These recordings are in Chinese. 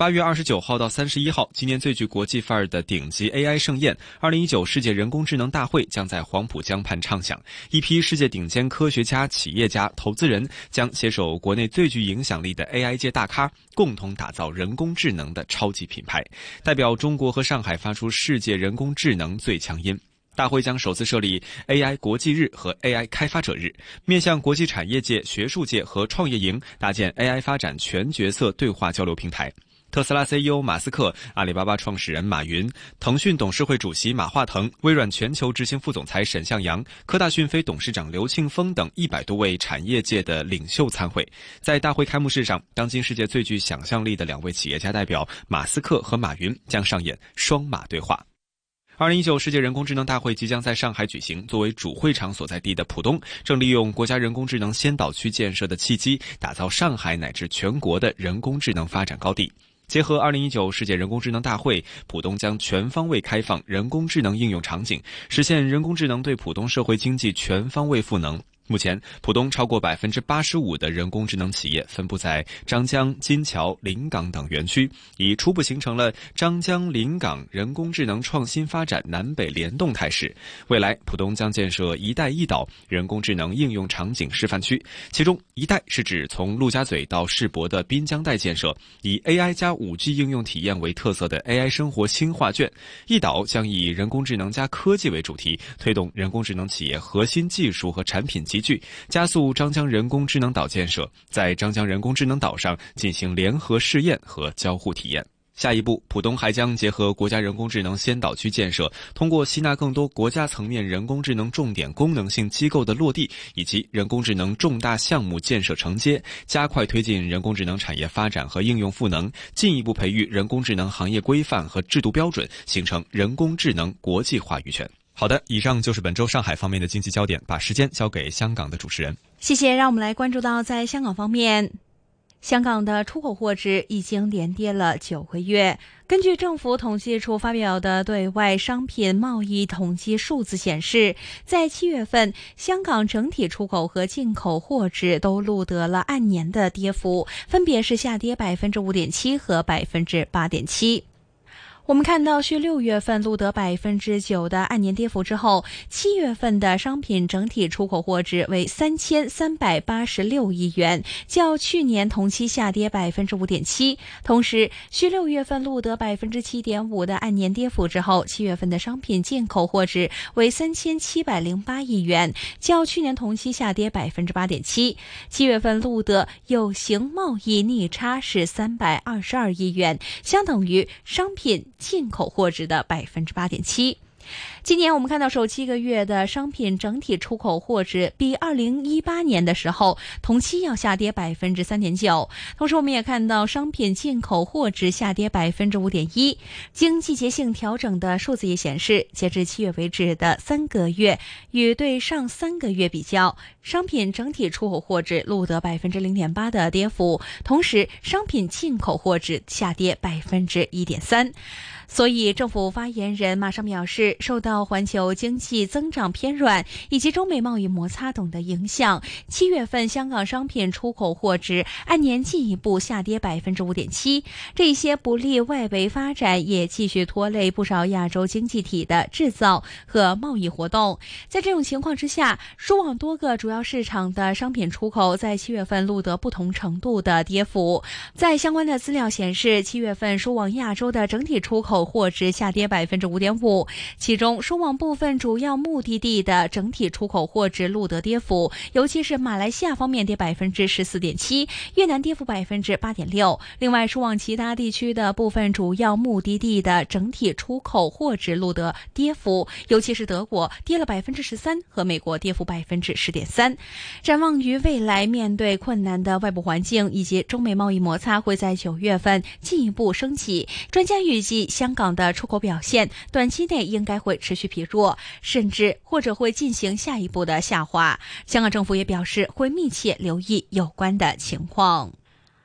八月二十九号到三十一号，今年最具国际范儿的顶级 AI 盛宴——二零一九世界人工智能大会将在黄浦江畔唱响。一批世界顶尖科学家、企业家、投资人将携手国内最具影响力的 AI 界大咖，共同打造人工智能的超级品牌，代表中国和上海发出世界人工智能最强音。大会将首次设立 AI 国际日和 AI 开发者日，面向国际产业界、学术界和创业营，搭建 AI 发展全角色对话交流平台。特斯拉 CEO 马斯克、阿里巴巴创始人马云、腾讯董事会主席马化腾、微软全球执行副总裁沈向洋、科大讯飞董事长刘庆峰等一百多位产业界的领袖参会。在大会开幕式上，当今世界最具想象力的两位企业家代表马斯克和马云将上演双马对话。二零一九世界人工智能大会即将在上海举行，作为主会场所在地的浦东，正利用国家人工智能先导区建设的契机，打造上海乃至全国的人工智能发展高地。结合二零一九世界人工智能大会，浦东将全方位开放人工智能应用场景，实现人工智能对浦东社会经济全方位赋能。目前，浦东超过百分之八十五的人工智能企业分布在张江、金桥、临港等园区，已初步形成了张江临港人工智能创新发展南北联动态势。未来，浦东将建设“一带一岛”人工智能应用场景示范区，其中“一带”是指从陆家嘴到世博的滨江带建设，以 AI 加 5G 应用体验为特色的 AI 生活新画卷；“一岛”将以人工智能加科技为主题，推动人工智能企业核心技术和产品集。聚加速张江人工智能岛建设，在张江人工智能岛上进行联合试验和交互体验。下一步，浦东还将结合国家人工智能先导区建设，通过吸纳更多国家层面人工智能重点功能性机构的落地，以及人工智能重大项目建设承接，加快推进人工智能产业发展和应用赋能，进一步培育人工智能行业规范和制度标准，形成人工智能国际话语权。好的，以上就是本周上海方面的经济焦点，把时间交给香港的主持人。谢谢，让我们来关注到在香港方面，香港的出口货值已经连跌了九个月。根据政府统计处发表的对外商品贸易统计数字显示，在七月份，香港整体出口和进口货值都录得了按年的跌幅，分别是下跌百分之五点七和百分之八点七。我们看到，续六月份录得百分之九的按年跌幅之后，七月份的商品整体出口货值为三千三百八十六亿元，较去年同期下跌百分之五点七。同时，续六月份录得百分之七点五的按年跌幅之后，七月份的商品进口货值为三千七百零八亿元，较去年同期下跌百分之八点七。七月份录得有形贸易逆差是三百二十二亿元，相等于商品。进口货值的百分之八点七。今年我们看到首七个月的商品整体出口货值比二零一八年的时候同期要下跌百分之三点九，同时我们也看到商品进口货值下跌百分之五点一。经季节性调整的数字也显示，截至七月为止的三个月，与对上三个月比较，商品整体出口货值录得百分之零点八的跌幅，同时商品进口货值下跌百分之一点三。所以，政府发言人马上表示，受到环球经济增长偏软以及中美贸易摩擦等的影响，七月份香港商品出口货值按年进一步下跌百分之五点七。这些不利外围发展，也继续拖累不少亚洲经济体的制造和贸易活动。在这种情况之下，输往多个主要市场的商品出口在七月份录得不同程度的跌幅。在相关的资料显示，七月份输往亚洲的整体出口。货值下跌百分之五点五，其中输往部分主要目的地的整体出口货值录得跌幅，尤其是马来西亚方面跌百分之十四点七，越南跌幅百分之八点六。另外，输往其他地区的部分主要目的地的整体出口货值录得跌幅，尤其是德国跌了百分之十三，和美国跌幅百分之十点三。展望于未来，面对困难的外部环境以及中美贸易摩擦会在九月份进一步升级，专家预计香港的出口表现短期内应该会持续疲弱，甚至或者会进行下一步的下滑。香港政府也表示会密切留意有关的情况。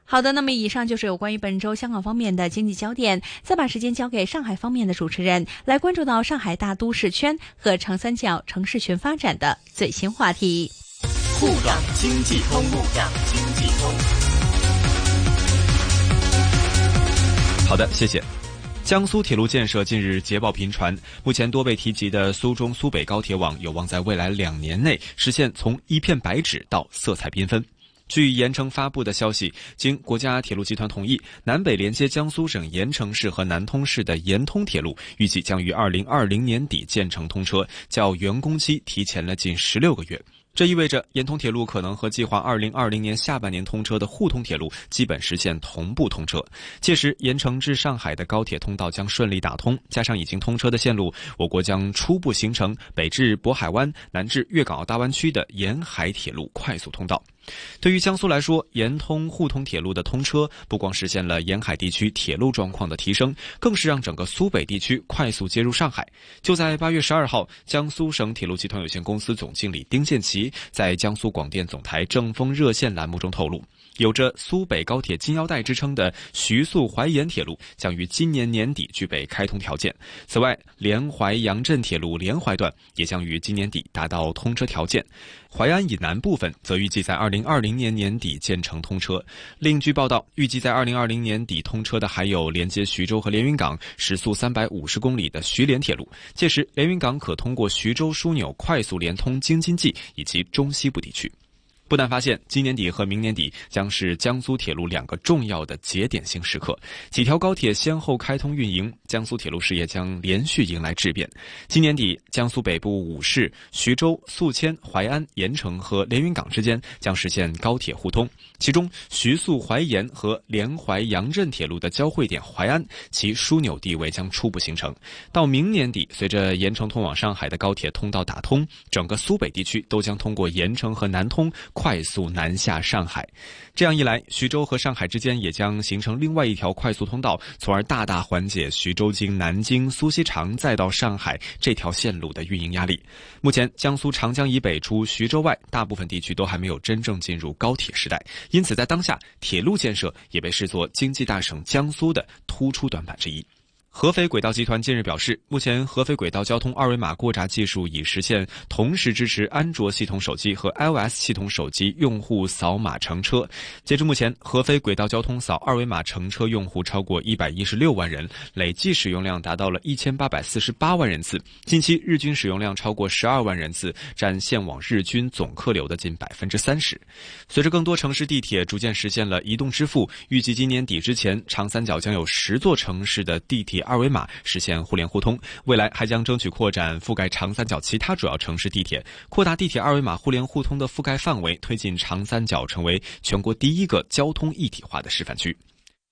好的，那么以上就是有关于本周香港方面的经济焦点。再把时间交给上海方面的主持人，来关注到上海大都市圈和长三角城市群发展的最新话题。沪港经济通，沪港经济通。好的，谢谢。江苏铁路建设近日捷报频传，目前多被提及的苏中苏北高铁网有望在未来两年内实现从一片白纸到色彩缤纷。据盐城发布的消息，经国家铁路集团同意，南北连接江苏省盐城市和南通市的盐通铁路预计将于二零二零年底建成通车，较原工期提前了近十六个月。这意味着盐通铁路可能和计划二零二零年下半年通车的沪通铁路基本实现同步通车。届时，盐城至上海的高铁通道将顺利打通，加上已经通车的线路，我国将初步形成北至渤海湾、南至粤港澳大湾区的沿海铁路快速通道。对于江苏来说，沿通沪通铁路的通车，不光实现了沿海地区铁路状况的提升，更是让整个苏北地区快速接入上海。就在八月十二号，江苏省铁路集团有限公司总经理丁建奇在江苏广电总台政风热线栏目中透露。有着苏北高铁金腰带之称的徐宿淮盐铁路将于今年年底具备开通条件。此外，连淮杨镇铁路连淮段也将于今年底达到通车条件。淮安以南部分则预计在二零二零年年底建成通车。另据报道，预计在二零二零年底通车的还有连接徐州和连云港时速三百五十公里的徐连铁路，届时连云港可通过徐州枢纽快速连通京津冀以及中西部地区。不难发现，今年底和明年底将是江苏铁路两个重要的节点性时刻。几条高铁先后开通运营，江苏铁路事业将连续迎来质变。今年底，江苏北部五市徐州、宿迁、淮安、盐城和连云港之间将实现高铁互通。其中，徐宿淮盐和连淮杨镇铁路的交汇点淮安，其枢纽地位将初步形成。到明年底，随着盐城通往上海的高铁通道打通，整个苏北地区都将通过盐城和南通。快速南下上海，这样一来，徐州和上海之间也将形成另外一条快速通道，从而大大缓解徐州经南京、苏锡常再到上海这条线路的运营压力。目前，江苏长江以北除徐州外，大部分地区都还没有真正进入高铁时代，因此在当下，铁路建设也被视作经济大省江苏的突出短板之一。合肥轨道集团近日表示，目前合肥轨道交通二维码过闸技术已实现同时支持安卓系统手机和 iOS 系统手机用户扫码乘车。截至目前，合肥轨道交通扫二维码乘车用户超过一百一十六万人，累计使用量达到了一千八百四十八万人次。近期日均使用量超过十二万人次，占线网日均总客流的近百分之三十。随着更多城市地铁逐渐实现了移动支付，预计今年底之前，长三角将有十座城市的地铁。二维码实现互联互通，未来还将争取扩展覆盖长三角其他主要城市地铁，扩大地铁二维码互联互通的覆盖范围，推进长三角成为全国第一个交通一体化的示范区。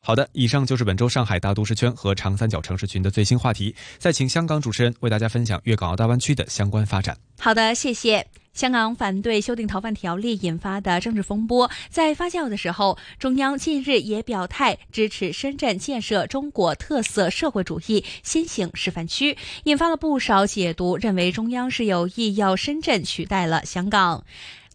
好的，以上就是本周上海大都市圈和长三角城市群的最新话题。再请香港主持人为大家分享粤港澳大湾区的相关发展。好的，谢谢。香港反对修订逃犯条例引发的政治风波在发酵的时候，中央近日也表态支持深圳建设中国特色社会主义先行示范区，引发了不少解读，认为中央是有意要深圳取代了香港。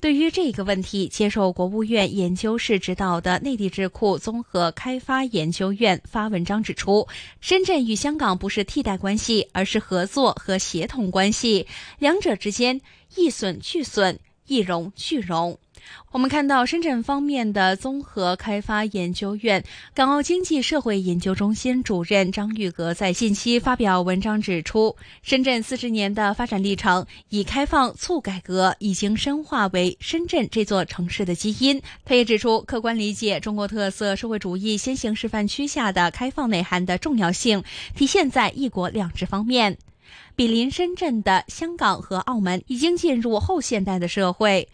对于这个问题，接受国务院研究室指导的内地智库综合开发研究院发文章指出，深圳与香港不是替代关系，而是合作和协同关系，两者之间一损俱损，一荣俱荣。我们看到深圳方面的综合开发研究院港澳经济社会研究中心主任张玉格在近期发表文章指出，深圳四十年的发展历程以开放促改革已经深化为深圳这座城市的基因。他也指出，客观理解中国特色社会主义先行示范区下的开放内涵的重要性，体现在一国两制方面。毗邻深圳的香港和澳门已经进入后现代的社会。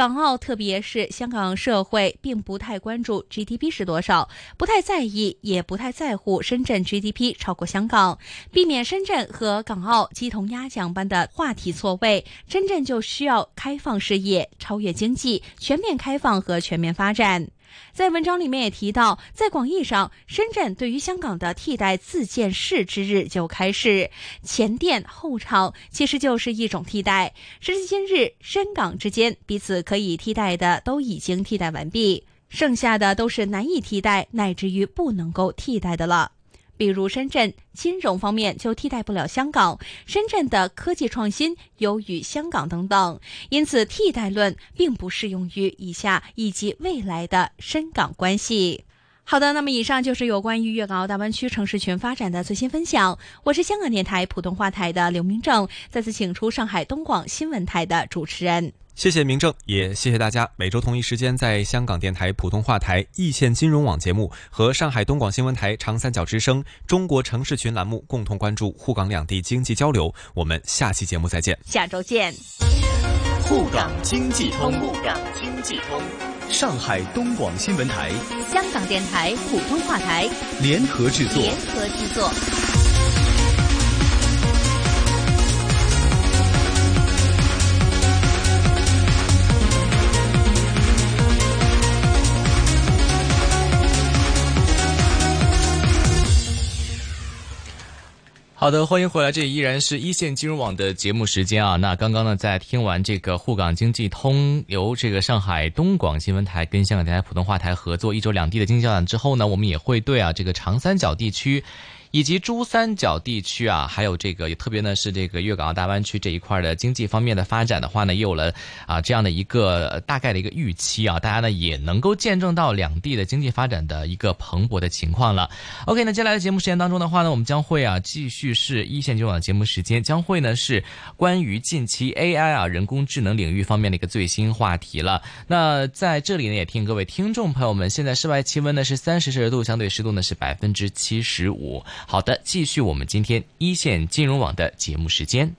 港澳，特别是香港社会，并不太关注 GDP 是多少，不太在意，也不太在乎深圳 GDP 超过香港，避免深圳和港澳鸡同鸭讲般的话题错位。深圳就需要开放视野，超越经济，全面开放和全面发展。在文章里面也提到，在广义上，深圳对于香港的替代自建市之日就开始，前店后厂其实就是一种替代。时至今日，深港之间彼此可以替代的都已经替代完毕，剩下的都是难以替代乃至于不能够替代的了。比如深圳金融方面就替代不了香港，深圳的科技创新优于香港等等，因此替代论并不适用于以下以及未来的深港关系。好的，那么以上就是有关于粤港澳大湾区城市群发展的最新分享。我是香港电台普通话台的刘明正，再次请出上海东广新闻台的主持人。谢谢明正，也谢谢大家。每周同一时间，在香港电台普通话台、易线金融网节目和上海东广新闻台长三角之声中国城市群栏目共同关注沪港两地经济交流。我们下期节目再见，下周见。沪港经济通，沪港经济通，上海东广新闻台、香港电台普通话台联合制作，联合制作。好的，欢迎回来，这依然是一线金融网的节目时间啊。那刚刚呢，在听完这个沪港经济通由这个上海东广新闻台跟香港电台普通话台合作一周两地的经济交流之后呢，我们也会对啊这个长三角地区。以及珠三角地区啊，还有这个也特别呢是这个粤港澳大湾区这一块的经济方面的发展的话呢，也有了啊这样的一个大概的一个预期啊，大家呢也能够见证到两地的经济发展的一个蓬勃的情况了。OK，那接下来的节目时间当中的话呢，我们将会啊继续是一线金融网节目时间，将会呢是关于近期 AI 啊人工智能领域方面的一个最新话题了。那在这里呢，也听各位听众朋友们，现在室外气温呢是三十摄氏度，相对湿度呢是百分之七十五。好的，继续我们今天一线金融网的节目时间。